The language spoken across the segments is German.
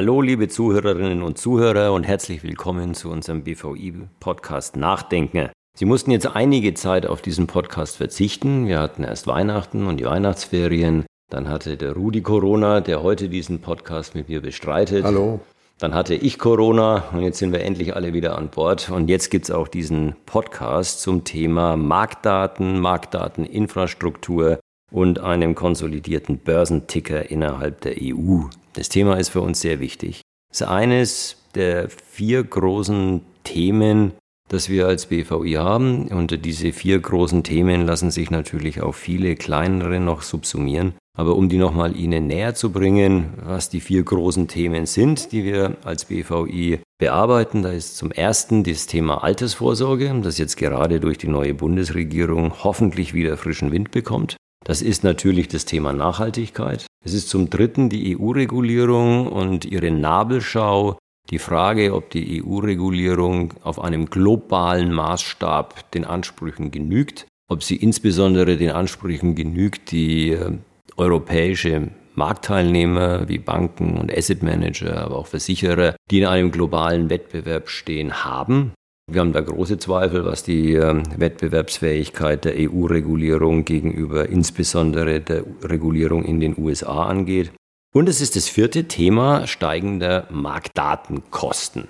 Hallo, liebe Zuhörerinnen und Zuhörer und herzlich willkommen zu unserem BVI-Podcast Nachdenken. Sie mussten jetzt einige Zeit auf diesen Podcast verzichten. Wir hatten erst Weihnachten und die Weihnachtsferien. Dann hatte der Rudi Corona, der heute diesen Podcast mit mir bestreitet. Hallo. Dann hatte ich Corona und jetzt sind wir endlich alle wieder an Bord. Und jetzt gibt es auch diesen Podcast zum Thema Marktdaten, Marktdateninfrastruktur und einem konsolidierten Börsenticker innerhalb der EU. Das Thema ist für uns sehr wichtig. Es ist eines der vier großen Themen, das wir als BVI haben. Und diese vier großen Themen lassen sich natürlich auf viele kleinere noch subsumieren. Aber um die nochmal Ihnen näher zu bringen, was die vier großen Themen sind, die wir als BVI bearbeiten, da ist zum ersten das Thema Altersvorsorge, das jetzt gerade durch die neue Bundesregierung hoffentlich wieder frischen Wind bekommt. Das ist natürlich das Thema Nachhaltigkeit. Es ist zum dritten die EU-Regulierung und ihre Nabelschau, die Frage, ob die EU-Regulierung auf einem globalen Maßstab den Ansprüchen genügt, ob sie insbesondere den Ansprüchen genügt, die äh, europäische Marktteilnehmer wie Banken und Asset Manager, aber auch Versicherer, die in einem globalen Wettbewerb stehen, haben. Wir haben da große Zweifel, was die ähm, Wettbewerbsfähigkeit der EU-Regulierung gegenüber insbesondere der Regulierung in den USA angeht. Und es ist das vierte Thema steigender Marktdatenkosten.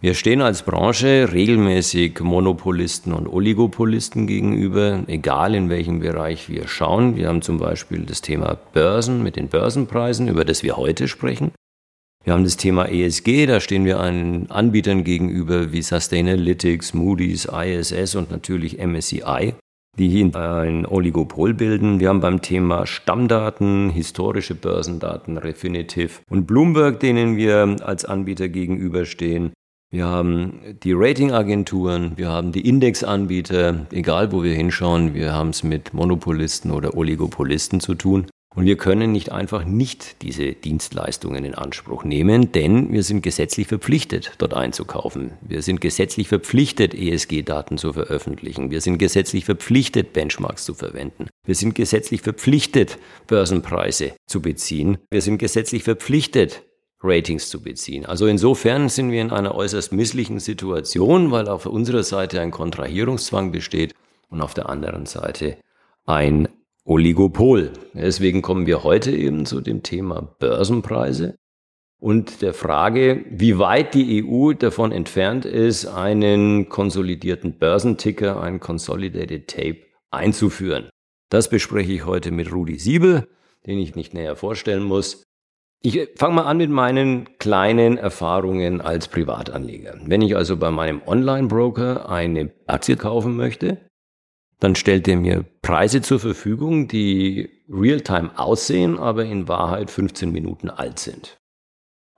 Wir stehen als Branche regelmäßig Monopolisten und Oligopolisten gegenüber, egal in welchem Bereich wir schauen. Wir haben zum Beispiel das Thema Börsen mit den Börsenpreisen, über das wir heute sprechen. Wir haben das Thema ESG, da stehen wir einen Anbietern gegenüber wie Sustainalytics, Moody's, ISS und natürlich MSCI, die hier ein Oligopol bilden. Wir haben beim Thema Stammdaten, historische Börsendaten, Refinitiv und Bloomberg, denen wir als Anbieter gegenüberstehen. Wir haben die Ratingagenturen, wir haben die Indexanbieter, egal wo wir hinschauen, wir haben es mit Monopolisten oder Oligopolisten zu tun. Und wir können nicht einfach nicht diese Dienstleistungen in Anspruch nehmen, denn wir sind gesetzlich verpflichtet, dort einzukaufen. Wir sind gesetzlich verpflichtet, ESG-Daten zu veröffentlichen. Wir sind gesetzlich verpflichtet, Benchmarks zu verwenden. Wir sind gesetzlich verpflichtet, Börsenpreise zu beziehen. Wir sind gesetzlich verpflichtet, Ratings zu beziehen. Also insofern sind wir in einer äußerst misslichen Situation, weil auf unserer Seite ein Kontrahierungszwang besteht und auf der anderen Seite ein Oligopol. Deswegen kommen wir heute eben zu dem Thema Börsenpreise und der Frage, wie weit die EU davon entfernt ist, einen konsolidierten Börsenticker, ein Consolidated Tape einzuführen. Das bespreche ich heute mit Rudi Siebel, den ich nicht näher vorstellen muss. Ich fange mal an mit meinen kleinen Erfahrungen als Privatanleger. Wenn ich also bei meinem Online-Broker eine Aktie kaufen möchte, dann stellt er mir Preise zur Verfügung, die real-time aussehen, aber in Wahrheit 15 Minuten alt sind.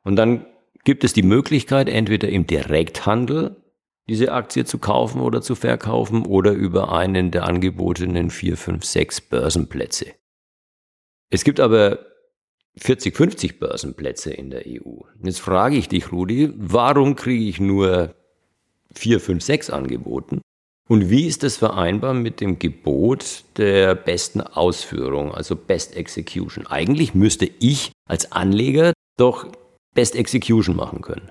Und dann gibt es die Möglichkeit, entweder im Direkthandel diese Aktie zu kaufen oder zu verkaufen oder über einen der angebotenen 4, 5, 6 Börsenplätze. Es gibt aber 40, 50 Börsenplätze in der EU. Jetzt frage ich dich, Rudi, warum kriege ich nur 4, 5, 6 angeboten und wie ist das vereinbar mit dem Gebot der besten Ausführung, also Best Execution? Eigentlich müsste ich als Anleger doch Best Execution machen können.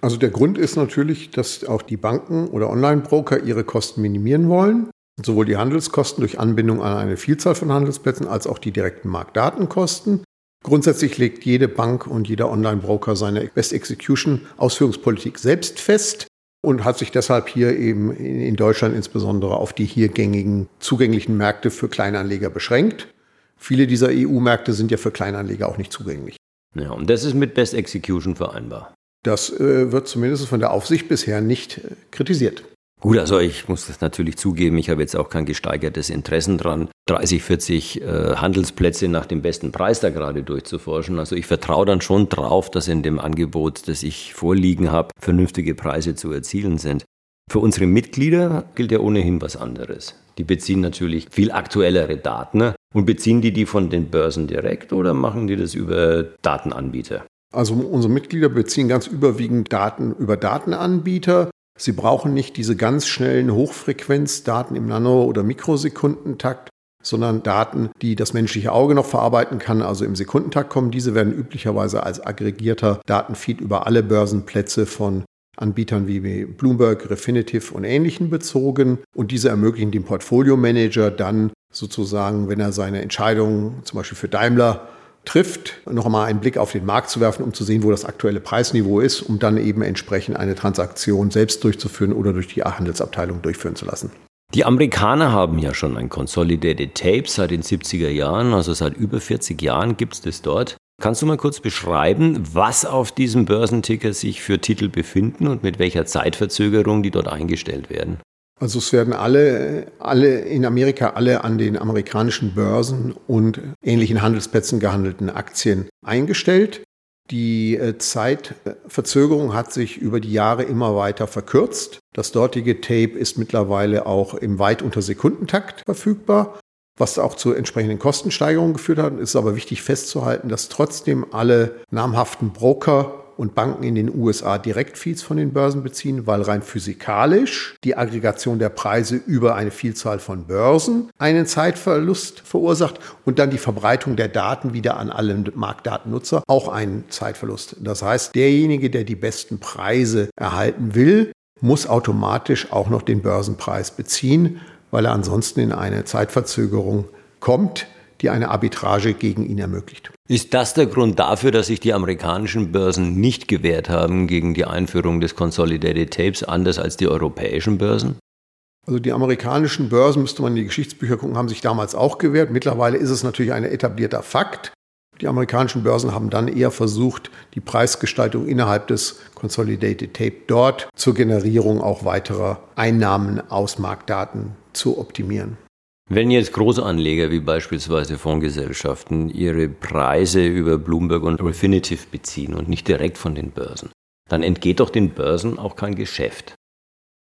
Also der Grund ist natürlich, dass auch die Banken oder Online-Broker ihre Kosten minimieren wollen. Sowohl die Handelskosten durch Anbindung an eine Vielzahl von Handelsplätzen als auch die direkten Marktdatenkosten. Grundsätzlich legt jede Bank und jeder Online-Broker seine Best Execution Ausführungspolitik selbst fest und hat sich deshalb hier eben in Deutschland insbesondere auf die hier gängigen zugänglichen Märkte für Kleinanleger beschränkt. Viele dieser EU-Märkte sind ja für Kleinanleger auch nicht zugänglich. Ja, und das ist mit Best Execution vereinbar. Das äh, wird zumindest von der Aufsicht bisher nicht äh, kritisiert. Gut, also ich muss das natürlich zugeben, ich habe jetzt auch kein gesteigertes Interesse dran, 30, 40 äh, Handelsplätze nach dem besten Preis da gerade durchzuforschen. Also ich vertraue dann schon drauf, dass in dem Angebot, das ich vorliegen habe, vernünftige Preise zu erzielen sind. Für unsere Mitglieder gilt ja ohnehin was anderes. Die beziehen natürlich viel aktuellere Daten ne? und beziehen die die von den Börsen direkt oder machen die das über Datenanbieter? Also unsere Mitglieder beziehen ganz überwiegend Daten über Datenanbieter. Sie brauchen nicht diese ganz schnellen Hochfrequenzdaten im Nano- oder Mikrosekundentakt, sondern Daten, die das menschliche Auge noch verarbeiten kann, also im Sekundentakt kommen. Diese werden üblicherweise als aggregierter Datenfeed über alle Börsenplätze von Anbietern wie Bloomberg, Refinitiv und ähnlichen bezogen. Und diese ermöglichen dem Portfolio-Manager dann sozusagen, wenn er seine Entscheidungen zum Beispiel für Daimler trifft, noch einmal einen Blick auf den Markt zu werfen, um zu sehen, wo das aktuelle Preisniveau ist, um dann eben entsprechend eine Transaktion selbst durchzuführen oder durch die Handelsabteilung durchführen zu lassen. Die Amerikaner haben ja schon ein Consolidated Tape seit den 70er Jahren, also seit über 40 Jahren gibt es das dort. Kannst du mal kurz beschreiben, was auf diesem Börsenticker sich für Titel befinden und mit welcher Zeitverzögerung die dort eingestellt werden? Also es werden alle, alle in Amerika alle an den amerikanischen Börsen und ähnlichen Handelsplätzen gehandelten Aktien eingestellt. Die äh, Zeitverzögerung hat sich über die Jahre immer weiter verkürzt. Das dortige Tape ist mittlerweile auch im weit unter Sekundentakt verfügbar, was auch zu entsprechenden Kostensteigerungen geführt hat. Es ist aber wichtig festzuhalten, dass trotzdem alle namhaften Broker und Banken in den USA Direktfeeds von den Börsen beziehen, weil rein physikalisch die Aggregation der Preise über eine Vielzahl von Börsen einen Zeitverlust verursacht und dann die Verbreitung der Daten wieder an alle Marktdatennutzer auch einen Zeitverlust. Das heißt, derjenige, der die besten Preise erhalten will, muss automatisch auch noch den Börsenpreis beziehen, weil er ansonsten in eine Zeitverzögerung kommt, die eine Arbitrage gegen ihn ermöglicht. Ist das der Grund dafür, dass sich die amerikanischen Börsen nicht gewehrt haben gegen die Einführung des Consolidated Tapes, anders als die europäischen Börsen? Also die amerikanischen Börsen, müsste man in die Geschichtsbücher gucken, haben sich damals auch gewehrt. Mittlerweile ist es natürlich ein etablierter Fakt. Die amerikanischen Börsen haben dann eher versucht, die Preisgestaltung innerhalb des Consolidated Tape dort zur Generierung auch weiterer Einnahmen aus Marktdaten zu optimieren. Wenn jetzt Großanleger wie beispielsweise Fondsgesellschaften ihre Preise über Bloomberg und Refinitiv beziehen und nicht direkt von den Börsen, dann entgeht doch den Börsen auch kein Geschäft.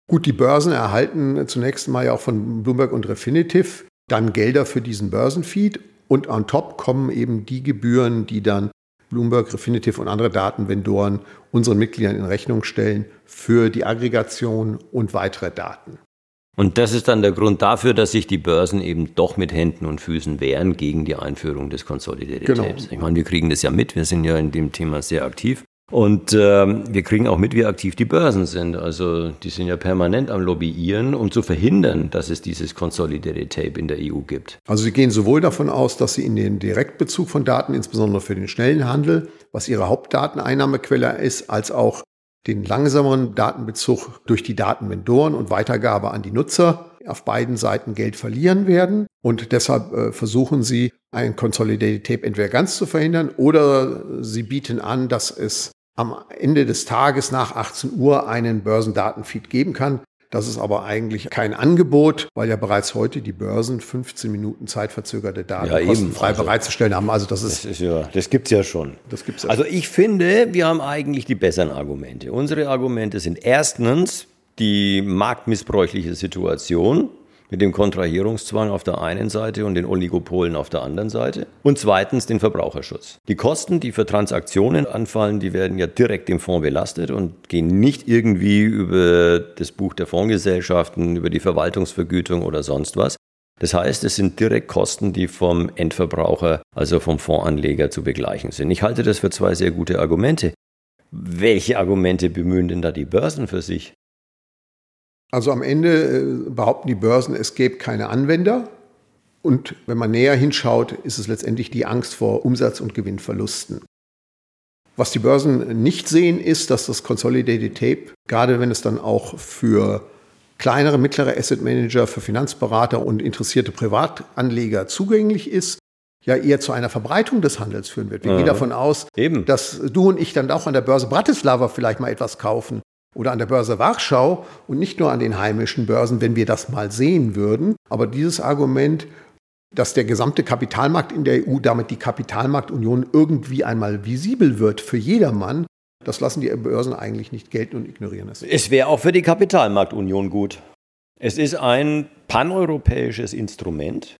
Gut, die Börsen erhalten zunächst mal ja auch von Bloomberg und Refinitiv dann Gelder für diesen Börsenfeed und on top kommen eben die Gebühren, die dann Bloomberg, Refinitiv und andere Datenvendoren unseren Mitgliedern in Rechnung stellen für die Aggregation und weitere Daten. Und das ist dann der Grund dafür, dass sich die Börsen eben doch mit Händen und Füßen wehren gegen die Einführung des Consolidated genau. Tapes. Ich meine, wir kriegen das ja mit, wir sind ja in dem Thema sehr aktiv. Und äh, wir kriegen auch mit, wie aktiv die Börsen sind. Also die sind ja permanent am Lobbyieren, um zu verhindern, dass es dieses Consolidated Tape in der EU gibt. Also sie gehen sowohl davon aus, dass sie in den Direktbezug von Daten, insbesondere für den schnellen Handel, was ihre Hauptdateneinnahmequelle ist, als auch den langsameren Datenbezug durch die Datenvendoren und Weitergabe an die Nutzer auf beiden Seiten Geld verlieren werden. Und deshalb äh, versuchen sie, ein Consolidated Tape entweder ganz zu verhindern oder sie bieten an, dass es am Ende des Tages nach 18 Uhr einen Börsendatenfeed geben kann, das ist aber eigentlich kein Angebot, weil ja bereits heute die Börsen 15 Minuten zeitverzögerte Daten ja, kostenfrei also, bereitzustellen haben. Also das ist, das, ist ja, das gibt's ja schon. Das gibt's ja also ich finde, wir haben eigentlich die besseren Argumente. Unsere Argumente sind erstens die marktmissbräuchliche Situation mit dem Kontrahierungszwang auf der einen Seite und den Oligopolen auf der anderen Seite. Und zweitens den Verbraucherschutz. Die Kosten, die für Transaktionen anfallen, die werden ja direkt im Fonds belastet und gehen nicht irgendwie über das Buch der Fondsgesellschaften, über die Verwaltungsvergütung oder sonst was. Das heißt, es sind direkt Kosten, die vom Endverbraucher, also vom Fondsanleger zu begleichen sind. Ich halte das für zwei sehr gute Argumente. Welche Argumente bemühen denn da die Börsen für sich? Also am Ende äh, behaupten die Börsen, es gäbe keine Anwender. Und wenn man näher hinschaut, ist es letztendlich die Angst vor Umsatz- und Gewinnverlusten. Was die Börsen nicht sehen, ist, dass das Consolidated Tape, gerade wenn es dann auch für kleinere, mittlere Asset Manager, für Finanzberater und interessierte Privatanleger zugänglich ist, ja eher zu einer Verbreitung des Handels führen wird. Wir Aha. gehen davon aus, Eben. dass du und ich dann auch an der Börse Bratislava vielleicht mal etwas kaufen oder an der Börse Warschau und nicht nur an den heimischen Börsen, wenn wir das mal sehen würden. Aber dieses Argument, dass der gesamte Kapitalmarkt in der EU, damit die Kapitalmarktunion irgendwie einmal visibel wird für jedermann, das lassen die Börsen eigentlich nicht gelten und ignorieren es. Es wäre auch für die Kapitalmarktunion gut. Es ist ein paneuropäisches Instrument,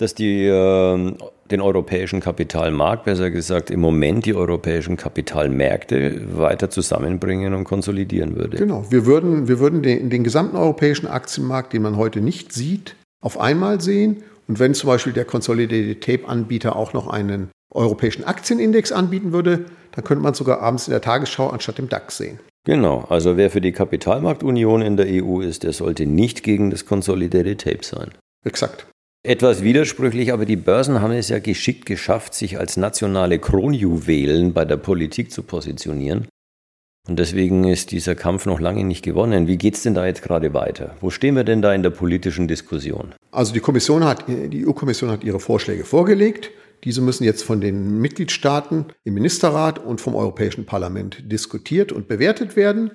das die, äh, den europäischen Kapitalmarkt, besser gesagt im Moment die europäischen Kapitalmärkte weiter zusammenbringen und konsolidieren würde. Genau, wir würden, wir würden den, den gesamten europäischen Aktienmarkt, den man heute nicht sieht, auf einmal sehen Und wenn zum Beispiel der Consolidated Tape-Anbieter auch noch einen europäischen Aktienindex anbieten würde, dann könnte man sogar abends in der Tagesschau anstatt im DAX sehen. Genau, also wer für die Kapitalmarktunion in der EU ist, der sollte nicht gegen das Consolidated Tape sein. Exakt. Etwas widersprüchlich, aber die Börsen haben es ja geschickt geschafft, sich als nationale Kronjuwelen bei der Politik zu positionieren. Und deswegen ist dieser Kampf noch lange nicht gewonnen. Wie geht es denn da jetzt gerade weiter? Wo stehen wir denn da in der politischen Diskussion? Also die Kommission hat, EU-Kommission hat ihre Vorschläge vorgelegt. Diese müssen jetzt von den Mitgliedstaaten im Ministerrat und vom Europäischen Parlament diskutiert und bewertet werden.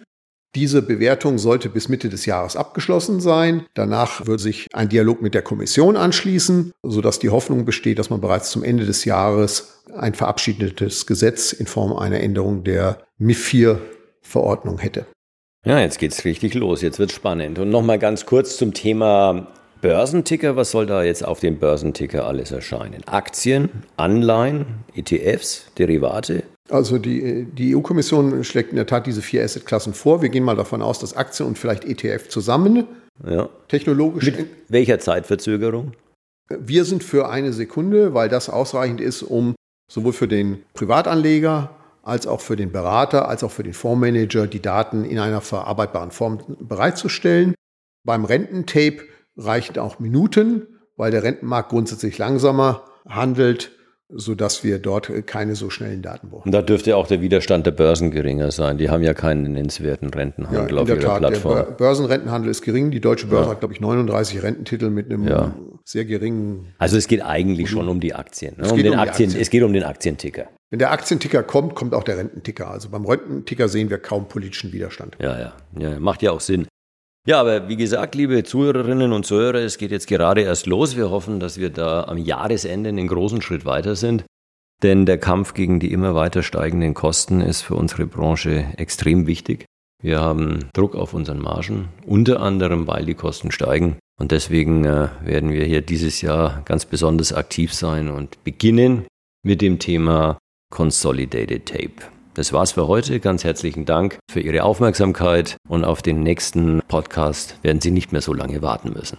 Diese Bewertung sollte bis Mitte des Jahres abgeschlossen sein. Danach wird sich ein Dialog mit der Kommission anschließen, sodass die Hoffnung besteht, dass man bereits zum Ende des Jahres ein verabschiedetes Gesetz in Form einer Änderung der MIF-Verordnung hätte. Ja, jetzt geht's richtig los. Jetzt wird's spannend. Und nochmal ganz kurz zum Thema Börsenticker. Was soll da jetzt auf dem Börsenticker alles erscheinen? Aktien, Anleihen, ETFs, Derivate? Also die, die EU-Kommission schlägt in der Tat diese vier Assetklassen vor. Wir gehen mal davon aus, dass Aktien und vielleicht ETF zusammen ja. technologisch. Mit welcher Zeitverzögerung? Wir sind für eine Sekunde, weil das ausreichend ist, um sowohl für den Privatanleger als auch für den Berater, als auch für den Fondsmanager die Daten in einer verarbeitbaren Form bereitzustellen. Beim Rententape reichen auch Minuten, weil der Rentenmarkt grundsätzlich langsamer handelt sodass wir dort keine so schnellen Daten brauchen. Und da dürfte auch der Widerstand der Börsen geringer sein. Die haben ja keinen nennenswerten Rentenhandel ja, auf ihrer Tat, Plattform. Der Börsenrentenhandel ist gering. Die Deutsche Börse ja. hat, glaube ich, 39 Rententitel mit einem ja. sehr geringen. Also es geht eigentlich schon um die Aktien. Ne? Es, um den um Aktien, Aktien. es geht um den Aktienticker. Wenn der Aktienticker kommt, kommt auch der Rententicker. Also beim Rententicker sehen wir kaum politischen Widerstand. Ja, ja, ja, macht ja auch Sinn. Ja, aber wie gesagt, liebe Zuhörerinnen und Zuhörer, es geht jetzt gerade erst los. Wir hoffen, dass wir da am Jahresende einen großen Schritt weiter sind. Denn der Kampf gegen die immer weiter steigenden Kosten ist für unsere Branche extrem wichtig. Wir haben Druck auf unseren Margen, unter anderem weil die Kosten steigen. Und deswegen äh, werden wir hier dieses Jahr ganz besonders aktiv sein und beginnen mit dem Thema Consolidated Tape. Das war's für heute. Ganz herzlichen Dank für Ihre Aufmerksamkeit und auf den nächsten Podcast werden Sie nicht mehr so lange warten müssen.